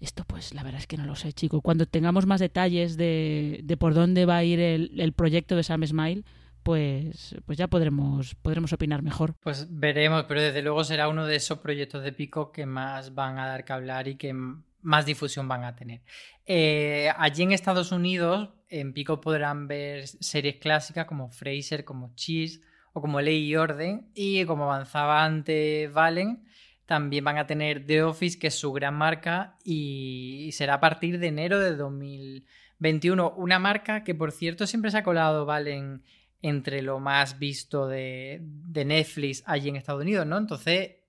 Esto pues la verdad es que no lo sé, chico. Cuando tengamos más detalles de, de por dónde va a ir el, el proyecto de Sam Smile, pues, pues ya podremos, podremos opinar mejor. Pues veremos, pero desde luego será uno de esos proyectos de Pico que más van a dar que hablar y que más difusión van a tener. Eh, allí en Estados Unidos, en Pico podrán ver series clásicas como Fraser, como Cheese o como Ley y Orden. Y como avanzaba antes Valen, también van a tener The Office, que es su gran marca, y será a partir de enero de 2021. Una marca que, por cierto, siempre se ha colado, Valen, entre lo más visto de, de Netflix allí en Estados Unidos, ¿no? Entonces,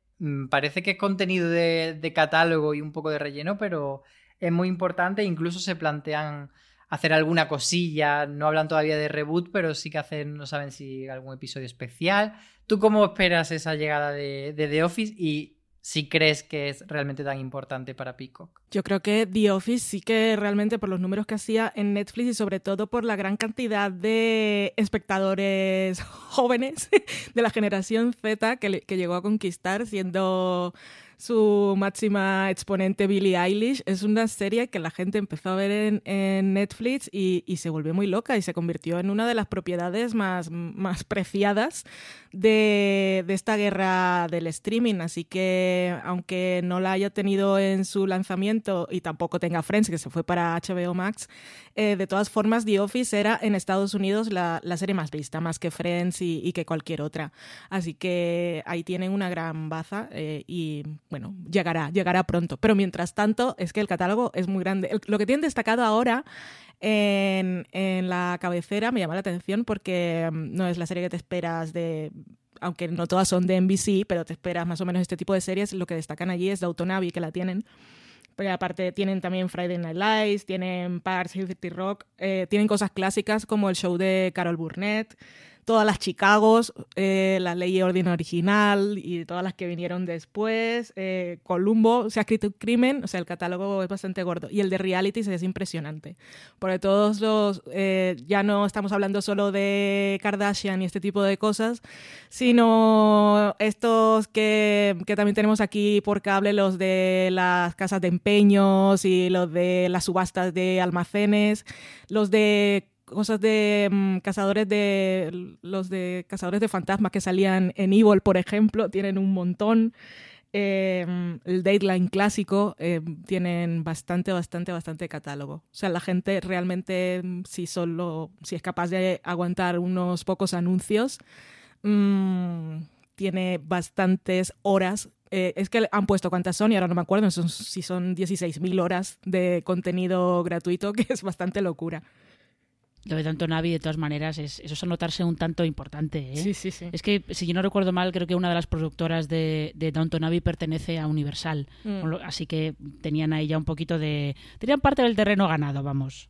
parece que es contenido de, de catálogo y un poco de relleno, pero es muy importante. Incluso se plantean hacer alguna cosilla. No hablan todavía de reboot, pero sí que hacen, no saben si algún episodio especial. ¿Tú cómo esperas esa llegada de, de The Office y si crees que es realmente tan importante para Peacock? Yo creo que The Office sí que realmente por los números que hacía en Netflix y sobre todo por la gran cantidad de espectadores (laughs) jóvenes de la generación Z que, que llegó a conquistar siendo su máxima exponente Billie Eilish. Es una serie que la gente empezó a ver en, Netflix y, se volvió muy loca y se convirtió en una de las propiedades más, más preciadas de, esta guerra del streaming. Así que, aunque no la haya tenido en su lanzamiento y tampoco tenga Friends, que se fue para HBO Max, eh, de todas formas, The Office era en Estados Unidos la, serie más vista, más que Friends y, que cualquier otra. Así que ahí tienen una gran baza eh, y bueno, llegará, llegará pronto. Pero mientras tanto, es que el catálogo es muy grande. lo que tienen destacado ahora en, la cabecera me llama la atención porque mm, no es la serie que te esperas de aunque no todas son de NBC, pero te esperas más o menos este tipo de series, lo que destacan allí es Abbey, que la tienen. Pero aparte tienen también Friday Night Lights, tienen Parks, City Rock, eh, tienen cosas clásicas como el show de Carol Burnett, todas las Chicagos, eh, la ley y orden original y todas las que vinieron después, eh, Columbo, se ha escrito un crimen, o sea, el catálogo es bastante gordo. Y el de reality es impresionante, porque todos los, eh, ya no estamos hablando solo de Kardashian y este tipo de cosas, sino estos que, que también tenemos aquí por cable, los de las casas de empeños y los de las subastas de almacenes, los de cosas de mm, cazadores de los de cazadores de fantasmas que salían en Evil, por ejemplo, tienen un montón. Em, el Dateline clásico eh, tienen bastante, bastante, bastante catálogo. O sea, la gente realmente, mm, si solo, si es capaz de aguantar unos pocos anuncios, mm, tiene bastantes horas. Eh, es que han puesto cuántas son y ahora no me acuerdo si son 16.000 horas de contenido gratuito, (laughs) que es bastante locura. Lo de Downton Abbey, de todas maneras, es, eso es anotarse un tanto importante. ¿eh? Sí, sí, sí. Es que, si yo no recuerdo mal, creo que una de las productoras de, de Downton Abbey pertenece a Universal. Mm. Así que tenían ahí ya un poquito de. Tenían parte del terreno ganado, vamos.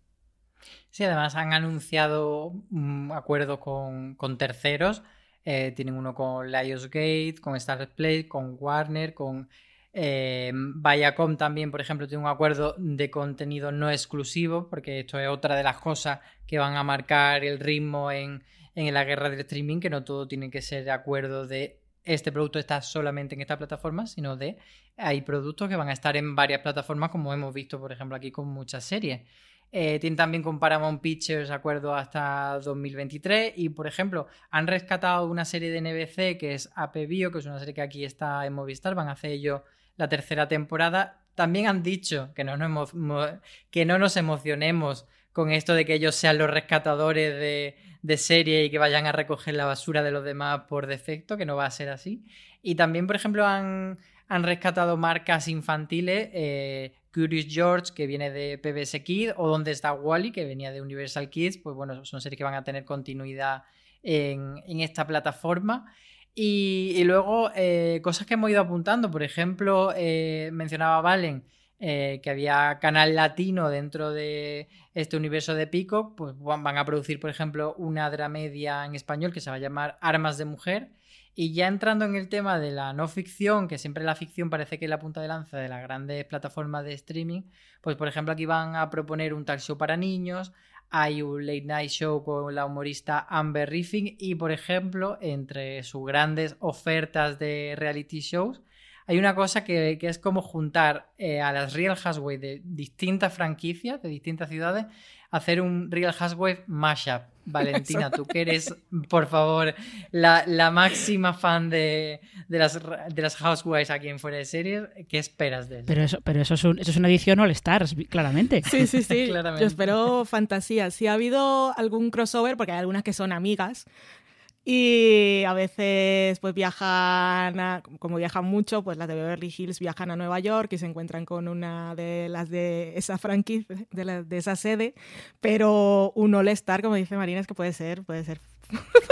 Sí, además han anunciado un acuerdo con, con terceros. Eh, tienen uno con Lionsgate, con Star Play, con Warner, con eh, Viacom también, por ejemplo, tiene un acuerdo de contenido no exclusivo, porque esto es otra de las cosas que van a marcar el ritmo en, en la guerra del streaming, que no todo tiene que ser de acuerdo de este producto está solamente en esta plataforma, sino de hay productos que van a estar en varias plataformas, como hemos visto, por ejemplo, aquí con muchas series. Eh, tienen también con Paramount Pictures acuerdo hasta 2023 y, por ejemplo, han rescatado una serie de NBC que es AP Bio, que es una serie que aquí está en Movistar, van a hacer ellos la tercera temporada. También han dicho que no nos, emocionemos con esto de que ellos sean los rescatadores de, de, serie y que vayan a recoger la basura de los demás por defecto, que no va a ser así. Y también, por ejemplo, han, rescatado marcas infantiles, eh, Curious George, que viene de PBS Kids, o Donde está Wally, que venía de Universal Kids, pues bueno, son series que van a tener continuidad en esta plataforma. Y, luego, eh, cosas que hemos ido apuntando, por ejemplo, eh, mencionaba Valen eh, que había canal latino dentro de este universo de Pico, pues van a producir, por ejemplo, una dramedia en español que se va a llamar Armas de Mujer. Y ya entrando en el tema de la no ficción, que siempre la ficción parece que es la punta de lanza de las grandes plataformas de streaming, pues por ejemplo aquí van a proponer un tal show para niños, hay un late night show con la humorista Amber Riffin y, por ejemplo, entre sus grandes ofertas de reality shows, hay una cosa que, es como juntar eh, a las Real Housewives de distintas franquicias, de distintas ciudades, hacer un Real Housewives mashup. Valentina, tú que eres, por favor, la, máxima fan de, las, de las Housewives aquí en Fuera de Series, ¿qué esperas de eso? Pero eso, pero eso, es, eso es una edición All Stars, claramente. Sí, sí, sí. (laughs) Yo espero fantasía. Si ha habido algún crossover, porque hay algunas que son amigas, Y a veces pues viajan, como viajan mucho, pues las de Beverly Hills viajan a Nueva York y se encuentran con una de las de esa franquicia, de, de esa sede, pero un all-star, como dice Marina, es que puede ser, puede ser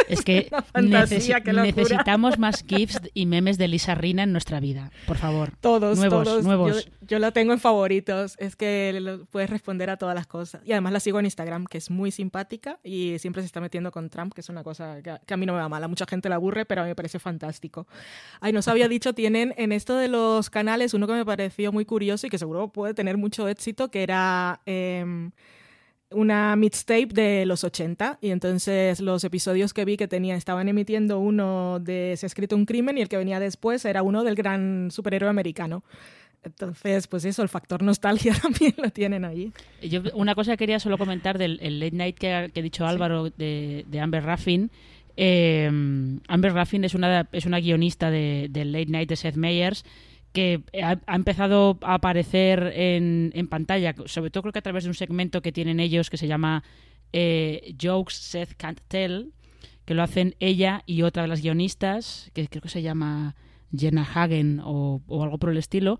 es (laughs) que necesitamos más GIFs y memes de Lisa Rina en nuestra vida, por favor. Todos, nuevos, todos. Nuevos. Yo, la tengo en favoritos. Es que puedes responder a todas las cosas. Y además la sigo en Instagram, que es muy simpática y siempre se está metiendo con Trump, que es una cosa que, a mí no me va mal. A mucha gente la aburre, pero a mí me parece fantástico. Ay, nos había dicho, tienen en esto de los canales uno que me pareció muy curioso y que seguro puede tener mucho éxito, que era... Em, una mixtape de los 80 y entonces los episodios que vi que tenía estaban emitiendo uno de Se ha escrito un crimen y el que venía después era uno del gran superhéroe americano. Entonces, pues eso, el factor nostalgia (laughs) también lo tienen allí. Yo una cosa que quería solo comentar del late night que ha, dicho Álvaro de, Amber Raffin. Eh, Amber Raffin es una, es una guionista del late night de Seth Meyers que ha, empezado a aparecer en, en, pantalla, sobre todo creo que a través de un segmento que tienen ellos que se llama eh, Jokes Seth Can't Tell, que lo hacen ella y otra de las guionistas, que creo que se llama Jenna Hagen o, algo por el estilo.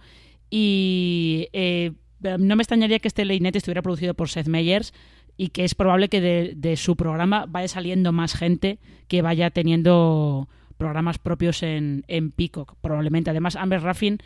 Y eh, no me extrañaría que este Late estuviera producido por Seth Meyers y que es probable que de, de su programa vaya saliendo más gente que vaya teniendo programas propios en, en Peacock, probablemente. Además, Amber Raffin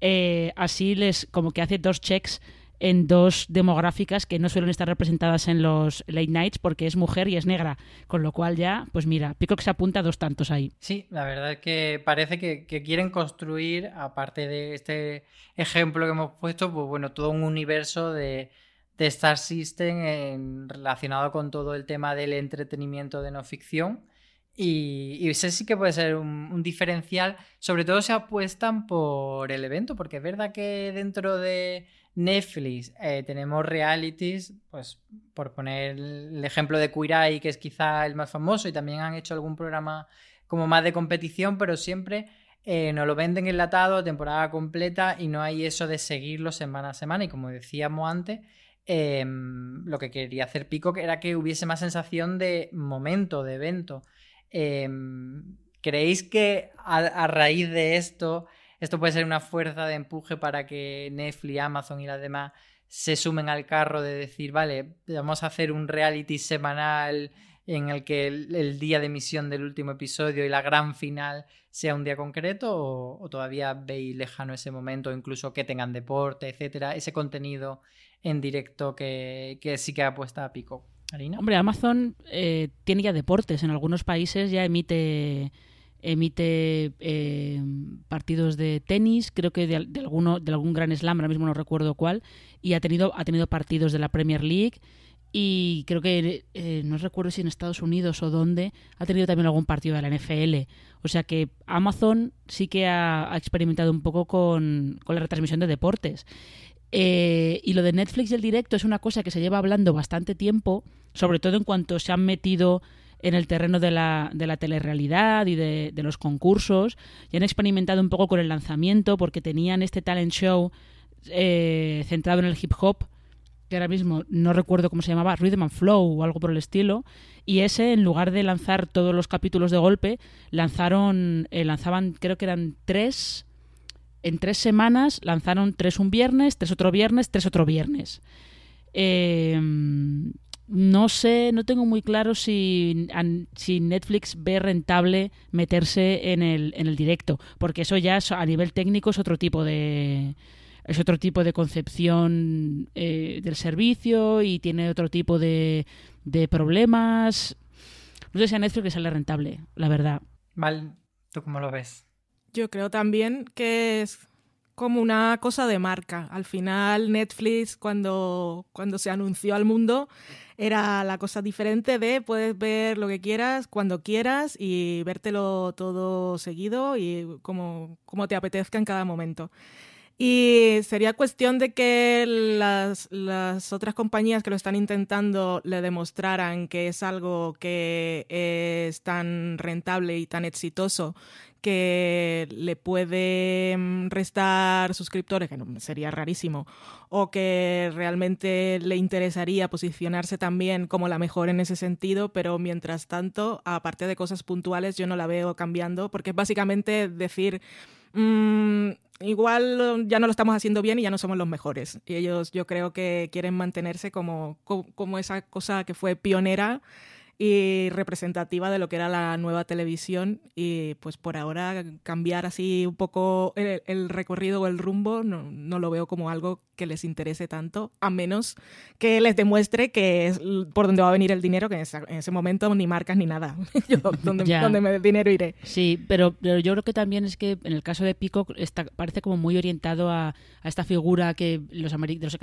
eh, así les como que hace dos checks en dos demográficas que no suelen estar representadas en los late nights porque es mujer y es negra, con lo cual ya, pues mira, Peacock se apunta a dos tantos ahí. Sí, la verdad es que parece que, quieren construir, aparte de este ejemplo que hemos puesto, pues bueno, todo un universo de, de Star System relacionado con todo el tema del entretenimiento de no ficción y, y ese sí que puede ser un, diferencial. Sobre todo se apuestan por el evento, porque es verdad que dentro de Netflix eh, tenemos realities, pues por poner el ejemplo de Eye, que es quizá el más famoso, y también han hecho algún programa como más de competición, pero siempre eh, nos lo venden enlatado, temporada completa, y no hay eso de seguirlo semana a semana. Y como decíamos antes, em, lo que quería hacer Pico era que hubiese más sensación de momento, de evento. Em, ¿Creéis que a, raíz de esto, esto puede ser una fuerza de empuje para que Netflix, Amazon y las demás se sumen al carro de decir, vale, vamos a hacer un reality semanal en el que el, día de emisión del último episodio y la gran final sea un día concreto o, todavía veis lejano ese momento, incluso que tengan deporte, etcétera, ese contenido en directo que, que sí que apuesta a pico? Hombre, Amazon eh, tiene ya deportes. En algunos países ya emite emite eh, partidos de tenis, creo que de, alguno, de algún gran slam, ahora mismo no recuerdo cuál, y ha tenido, ha tenido partidos de la Premier League y creo que eh, no recuerdo si en Estados Unidos o dónde ha tenido también algún partido de la NFL. O sea que Amazon sí que ha, experimentado un poco con, con la retransmisión de deportes. Eh, y lo de Netflix y el directo es una cosa que se lleva hablando bastante tiempo, sobre todo en cuanto se han metido en el terreno de la, de la telerrealidad y de, los concursos, y han experimentado un poco con el lanzamiento porque tenían este talent show eh, centrado en el hip hop, que ahora mismo no recuerdo cómo se llamaba, Rhythm and Flow o algo por el estilo, y ese, en lugar de lanzar todos los capítulos de golpe, lanzaron, eh, lanzaban, creo que eran tres en tres semanas lanzaron tres un viernes, tres otro viernes, tres otro viernes. Em, no sé, no tengo muy claro si, si, Netflix ve rentable meterse en el, en el directo, porque eso ya a nivel técnico es otro tipo de es otro tipo de concepción eh, del servicio y tiene otro tipo de, de problemas. No sé si a Netflix le sale rentable, la verdad. Mal, ¿tú cómo lo ves? Yo creo también que es como una cosa de marca. Al final Netflix cuando, cuando se anunció al mundo era la cosa diferente de puedes ver lo que quieras cuando quieras y vértelo todo seguido y como, como te apetezca en cada momento. Y sería cuestión de que las, las, otras compañías que lo están intentando le demostraran que es algo que es tan rentable y tan exitoso que le puede mm, restar suscriptores, que sería rarísimo, o que realmente le interesaría posicionarse también como la mejor en ese sentido, pero mientras tanto, aparte de cosas puntuales, yo no la veo cambiando, porque es básicamente decir, mmm, igual ya no lo estamos haciendo bien y ya no somos los mejores. Y ellos yo creo que quieren mantenerse como, como esa cosa que fue pionera y representativa de lo que era la nueva televisión y pues por ahora cambiar así un poco el, recorrido o el rumbo no, no, lo veo como algo que les interese tanto, a menos que les demuestre que es por donde va a venir el dinero, que en, ese momento ni marcas ni nada. (laughs) yo, (laughs) donde, donde me dé dinero iré. Sí, pero, yo creo que también es que en el caso de Peacock está, parece como muy orientado a, a esta figura que los,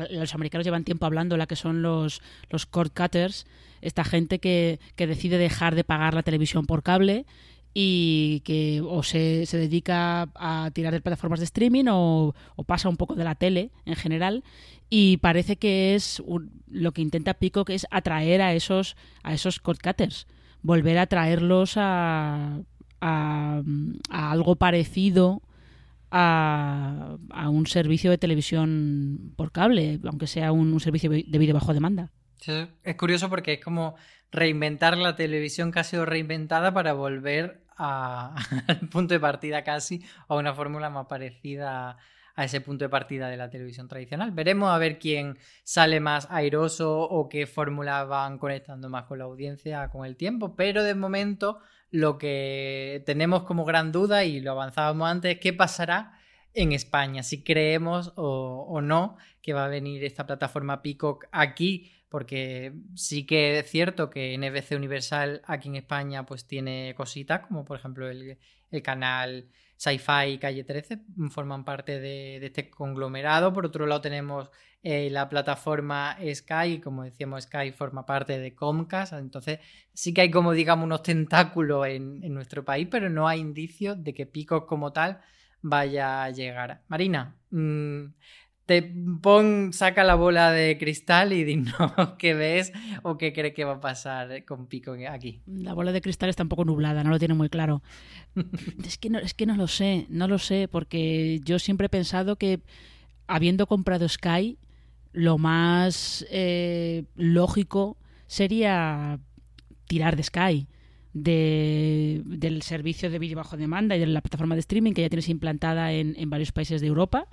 los, americanos llevan tiempo hablando, la que son los, los cord cutters, esta gente que, que decide dejar de pagar la televisión por cable y que o se, se, dedica a tirar de plataformas de streaming o, pasa un poco de la tele en general. Y parece que es lo que intenta Pico que es atraer a esos a esos volver a traerlos a, a, algo parecido a, a, un servicio de televisión por cable aunque sea un, un servicio de vídeo bajo demanda es curioso porque es como reinventar la televisión que ha sido reinventada para volver (laughs) al punto de partida casi a una fórmula más parecida a ese punto de partida de la televisión tradicional. Veremos a ver quién sale más airoso o qué fórmulas van conectando más con la audiencia con el tiempo, pero de momento lo que tenemos como gran duda y lo avanzábamos antes es qué pasará en España, si creemos o, o no que va a venir esta plataforma Peacock aquí porque sí que es cierto que NBC Universal aquí en España pues tiene cositas, como por ejemplo el, canal Sci-Fi y Calle 13, forman parte de, este conglomerado. Por otro lado tenemos eh, la plataforma Sky, como decíamos, Sky forma parte de Comcast, entonces sí que hay como digamos unos tentáculos en, nuestro país, pero no hay indicios de que Pico como tal vaya a llegar. Marina, mm, te pon, saca la bola de cristal y dinos (laughs) qué ves o qué crees que va a pasar con Pico aquí. La bola de cristal está un poco nublada, no lo tiene muy claro. (laughs) es, que no, es que no lo sé, no lo sé, porque yo siempre he pensado que habiendo comprado Sky, lo más eh, lógico sería tirar de Sky. De, del servicio de vídeo bajo demanda y de la plataforma de streaming que ya tienes implantada en, en varios países de Europa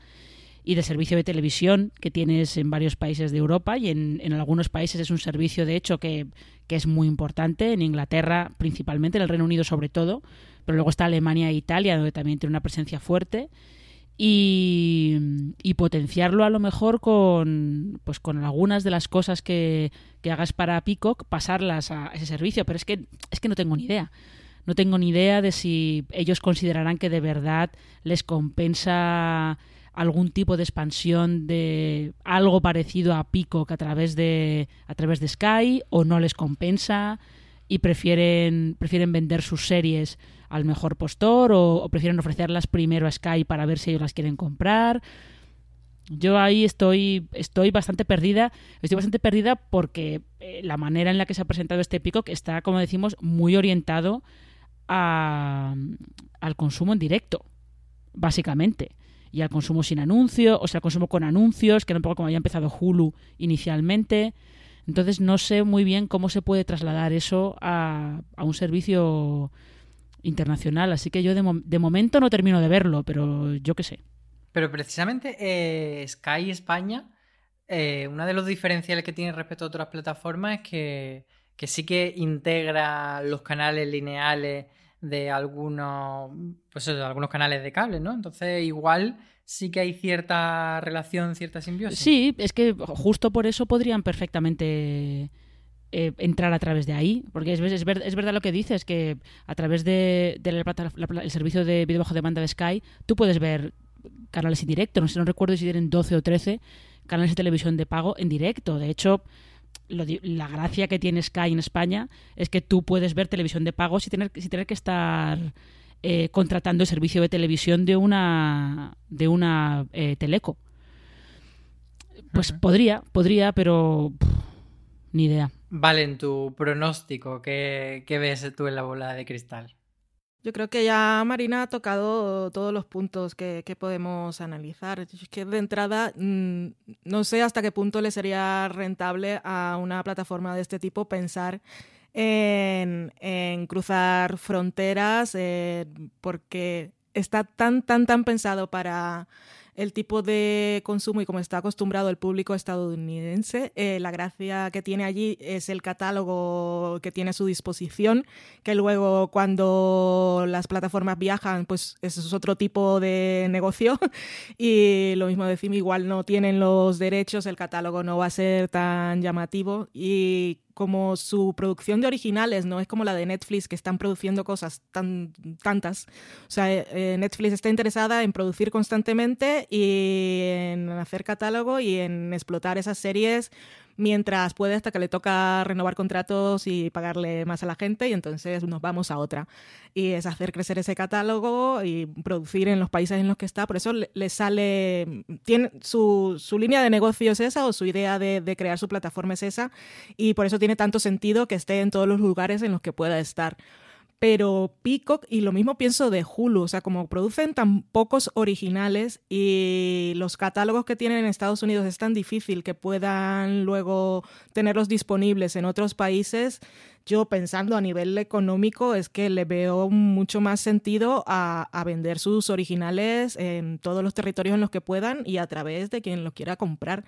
y de servicio de televisión que tienes en varios países de Europa y en, en algunos países es un servicio de hecho que, que, es muy importante, en Inglaterra principalmente, en el Reino Unido sobre todo, pero luego está Alemania e Italia donde también tiene una presencia fuerte y, y potenciarlo a lo mejor con, pues con algunas de las cosas que, que hagas para Peacock, pasarlas a ese servicio, pero es que, es que no tengo ni idea. No tengo ni idea de si ellos considerarán que de verdad les compensa algún tipo de expansión de algo parecido a Peacock a través de a través de Sky o no les compensa y prefieren prefieren vender sus series al mejor postor o, prefieren ofrecerlas primero a Sky para ver si ellos las quieren comprar. Yo ahí estoy, estoy bastante perdida. Estoy bastante perdida porque eh, la manera en la que se ha presentado este Peacock está, como decimos, muy orientado a, al consumo en directo, básicamente y al consumo sin anuncios, o sea, al consumo con anuncios, que era un poco como había empezado Hulu inicialmente. Entonces no sé muy bien cómo se puede trasladar eso a, un servicio internacional, así que yo de, momento no termino de verlo, pero yo qué sé. Pero precisamente eh, Sky España, eh, una de los diferenciales que tiene respecto a otras plataformas es que, que sí que integra los canales lineales de algunos, pues eso, de algunos canales de cable, ¿no? Entonces, igual sí que hay cierta relación, cierta simbiosis. Sí, es que justo por eso podrían perfectamente eh, entrar a través de ahí, porque es, es, verdad lo que dices, que a través de, el servicio de video bajo demanda de Sky, tú puedes ver canales en directo, no sé, no recuerdo si tienen 12 o 13 canales de televisión de pago en directo. De hecho, la gracia que tiene Sky en España es que tú puedes ver televisión de pago sin tener, sin tener que estar eh, contratando el servicio de televisión de una, de una eh, teleco. Pues podría, podría, pero ni idea. Vale, en tu pronóstico, ¿qué, ¿qué ves tú en la bola de cristal? Yo creo que ya Marina ha tocado todos los puntos que, podemos analizar. Es que de entrada mm, no sé hasta qué punto le sería rentable a una plataforma de este tipo pensar en, en cruzar fronteras eh, porque está tan, tan, tan pensado para el tipo de consumo y como está acostumbrado el público estadounidense, eh, la gracia que tiene allí es el catálogo que tiene a su disposición, que luego cuando las plataformas viajan, pues eso es otro tipo de negocio. (laughs) y lo mismo decimos, igual no tienen los derechos, el catálogo no va a ser tan llamativo y como su producción de originales no es como la de Netflix, que están produciendo cosas tan tantas. O sea, eh, eh, Netflix está interesada en producir constantemente y en hacer catálogo y en explotar esas series mientras puede hasta que le toca renovar contratos y pagarle más a la gente y entonces nos vamos a otra. Y es hacer crecer ese catálogo y producir en los países en los que está. Por eso le, sale, tiene su, su, línea de negocio es esa o su idea de, de crear su plataforma es esa y por eso tiene tanto sentido que esté en todos los lugares en los que pueda estar pero Peacock, y lo mismo pienso de Hulu, o sea, como producen tan pocos originales y los catálogos que tienen en Estados Unidos es tan difícil que puedan luego tenerlos disponibles en otros países, yo pensando a nivel económico es que le veo mucho más sentido a, a, vender sus originales en todos los territorios en los que puedan y a través de quien los quiera comprar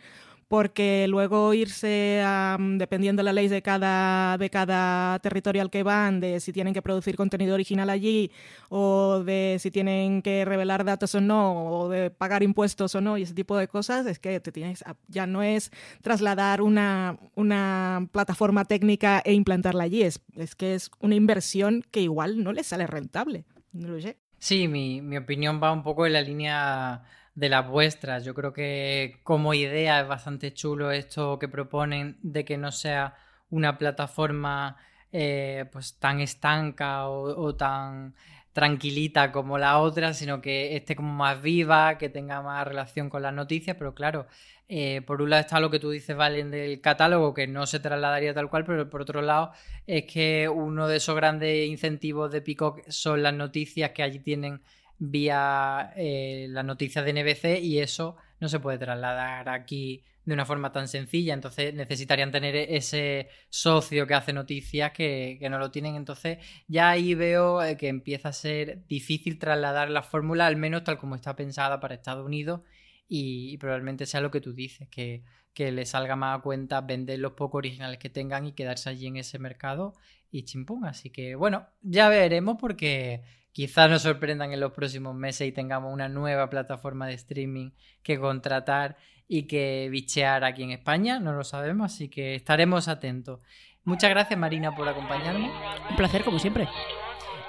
porque luego irse a, mm, dependiendo de la ley de cada, de cada territorio al que van, de si tienen que producir contenido original allí, o de si tienen que revelar datos o no, o de pagar impuestos o no, y ese tipo de cosas, es que te tienes, ya no es trasladar una, una plataforma técnica e implantarla allí, es, es que es una inversión que igual no les sale rentable. No. Sí, mi, mi opinión va un poco en la línea de las vuestras. Yo creo que como idea es bastante chulo esto que proponen de que no sea una plataforma eh, pues tan estanca o, tan tranquilita como la otra, sino que esté como más viva, que tenga más relación con las noticias, pero claro, eh, por un lado está lo que tú dices, Valen, del catálogo, que no se trasladaría tal cual, pero por otro lado es que uno de esos grandes incentivos de Peacock son las noticias que allí tienen vía eh, las noticias de NBC y eso no se puede trasladar aquí de una forma tan sencilla. Entonces necesitarían tener ese socio que hace noticias que, no lo tienen. Entonces ya ahí veo eh, que empieza a ser difícil trasladar la fórmula, al menos tal como está pensada para Estados Unidos. Y, probablemente sea lo que tú dices, que, que le salga más a cuenta vender los pocos originales que tengan y quedarse allí en ese mercado y chimpún. Así que bueno, ya veremos porque quizás nos sorprendan en los próximos meses y tengamos una nueva plataforma de streaming que contratar y que bichear aquí en España, no lo sabemos, así que estaremos atentos. Muchas gracias Marina por acompañarme. Un placer como siempre.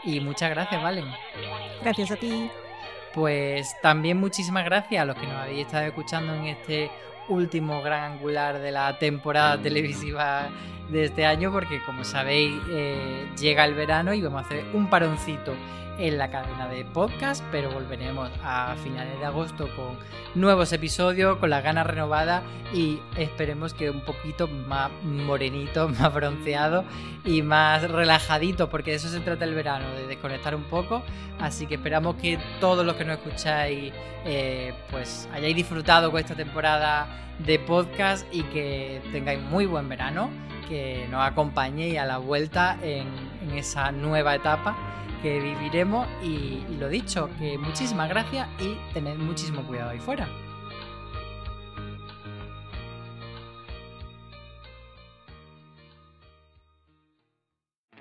Y muchas gracias, Valen. Gracias a ti. Pues también muchísimas gracias a los que nos habéis estado escuchando en este último gran angular de la temporada televisiva de este año porque como sabéis eh, llega el verano y vamos a hacer un paroncito en la cadena de podcast, pero volveremos a finales de agosto con nuevos episodios, con las ganas renovadas y esperemos que un poquito más morenito, (laughs) más bronceado y más relajadito, porque de eso se trata el verano, de desconectar un poco. Así que esperamos que todos los que nos escucháis eh, pues hayáis disfrutado con esta temporada de podcast y que tengáis muy buen verano, que nos acompañéis a la vuelta en, en esa nueva etapa que viviremos y, lo dicho, que muchísimas gracias y tened muchísimo cuidado ahí fuera.